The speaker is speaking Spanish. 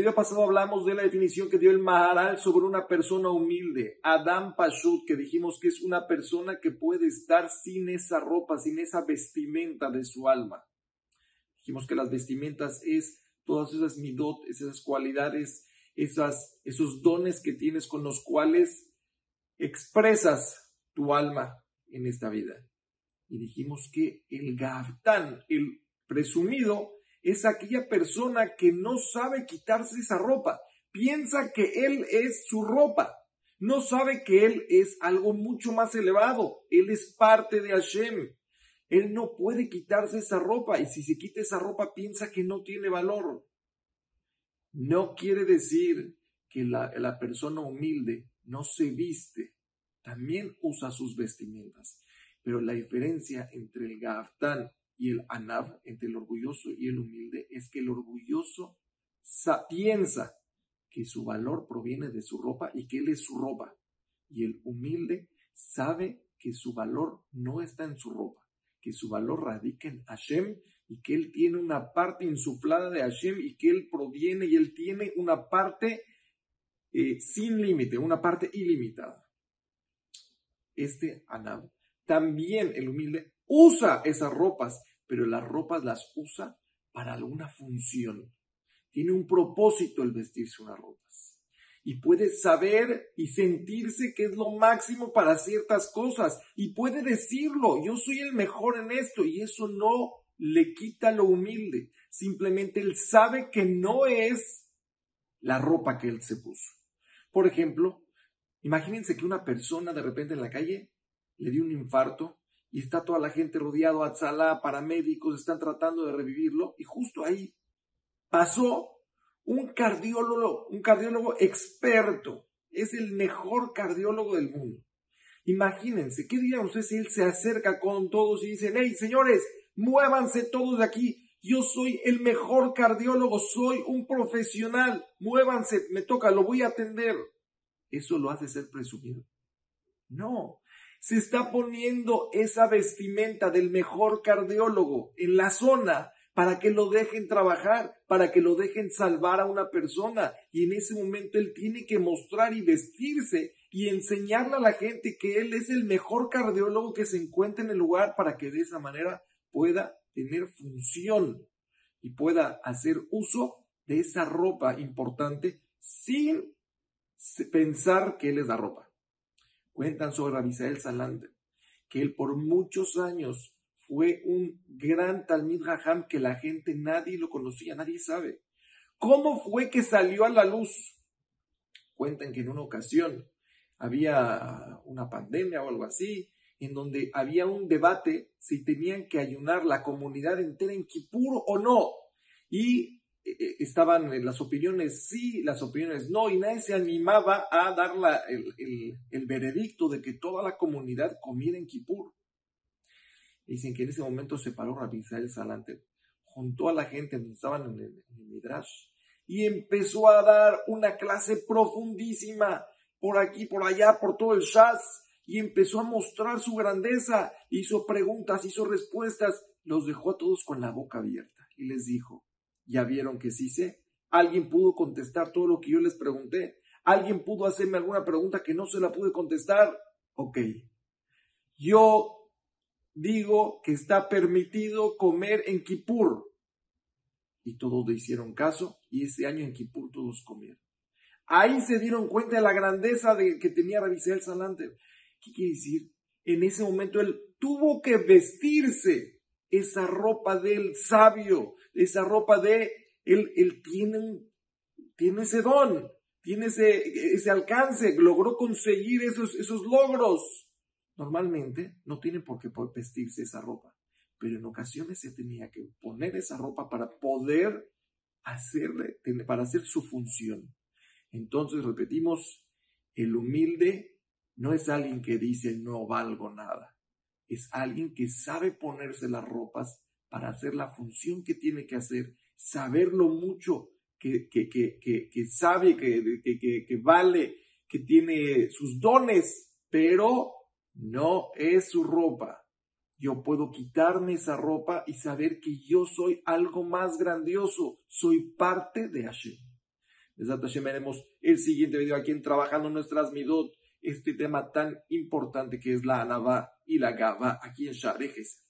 video pasado hablamos de la definición que dio el Maharal sobre una persona humilde, Adam Pashut, que dijimos que es una persona que puede estar sin esa ropa, sin esa vestimenta de su alma. Dijimos que las vestimentas es todas esas midot, esas cualidades, esas, esos dones que tienes con los cuales expresas tu alma en esta vida. Y dijimos que el Gaftán, el presumido, es aquella persona que no sabe quitarse esa ropa. Piensa que él es su ropa. No sabe que él es algo mucho más elevado. Él es parte de Hashem. Él no puede quitarse esa ropa y si se quita esa ropa piensa que no tiene valor. No quiere decir que la, la persona humilde no se viste, también usa sus vestimentas. Pero la diferencia entre el Gaftán y el Anab, entre el orgulloso y el humilde, es que el orgulloso piensa que su valor proviene de su ropa y que él es su ropa. Y el humilde sabe que su valor no está en su ropa, que su valor radica en Hashem y que él tiene una parte insuflada de Hashem y que él proviene y él tiene una parte eh, sin límite, una parte ilimitada. Este Anab, también el humilde, usa esas ropas pero las ropas las usa para alguna función. Tiene un propósito el vestirse unas ropas. Y puede saber y sentirse que es lo máximo para ciertas cosas. Y puede decirlo, yo soy el mejor en esto. Y eso no le quita lo humilde. Simplemente él sabe que no es la ropa que él se puso. Por ejemplo, imagínense que una persona de repente en la calle le dio un infarto y está toda la gente rodeado, Atzalá, paramédicos, están tratando de revivirlo, y justo ahí pasó un cardiólogo, un cardiólogo experto, es el mejor cardiólogo del mundo. Imagínense, ¿qué dirían ustedes si él se acerca con todos y dice, hey, señores, muévanse todos de aquí, yo soy el mejor cardiólogo, soy un profesional, muévanse, me toca, lo voy a atender. ¿Eso lo hace ser presumido? No, se está poniendo esa vestimenta del mejor cardiólogo en la zona para que lo dejen trabajar, para que lo dejen salvar a una persona. Y en ese momento él tiene que mostrar y vestirse y enseñarle a la gente que él es el mejor cardiólogo que se encuentra en el lugar para que de esa manera pueda tener función y pueda hacer uso de esa ropa importante sin pensar que él es la ropa. Cuentan sobre Abisael Salander que él por muchos años fue un gran Talmid Raham que la gente nadie lo conocía, nadie sabe. ¿Cómo fue que salió a la luz? Cuentan que en una ocasión había una pandemia o algo así, en donde había un debate si tenían que ayunar la comunidad entera en Kippur o no. Y eh, eh, estaban las opiniones sí, las opiniones no, y nadie se animaba a dar el, veredicto de que toda la comunidad comiera en Kippur. Dicen que en ese momento se paró Rabbi Israel Salante, juntó a la gente donde estaban en el, en el Midrash y empezó a dar una clase profundísima por aquí, por allá, por todo el Shaz, y empezó a mostrar su grandeza, hizo preguntas, hizo respuestas, los dejó a todos con la boca abierta y les dijo, ya vieron que sí sé. Alguien pudo contestar todo lo que yo les pregunté. Alguien pudo hacerme alguna pregunta que no se la pude contestar. Ok. Yo digo que está permitido comer en Kippur. Y todos le hicieron caso y ese año en Kippur todos comieron. Ahí se dieron cuenta de la grandeza de, que tenía Rabisel Salante. ¿Qué quiere decir? En ese momento él tuvo que vestirse esa ropa del sabio, esa ropa de él, él tiene, tiene ese don, tiene ese, ese alcance, logró conseguir esos, esos logros. Normalmente no tiene por qué vestirse esa ropa, pero en ocasiones se tenía que poner esa ropa para poder hacerle, para hacer su función. Entonces repetimos, el humilde no es alguien que dice no valgo nada es alguien que sabe ponerse las ropas para hacer la función que tiene que hacer, saber lo mucho que, que, que, que sabe, que, vale, que tiene sus dones, pero no es su ropa. Yo puedo quitarme esa ropa y saber que yo soy algo más grandioso, soy parte de Hashem. Desde veremos el siguiente video aquí en Trabajando Nuestras Midot, este tema tan importante que es la Anabá y la Gaba aquí en Sharejes.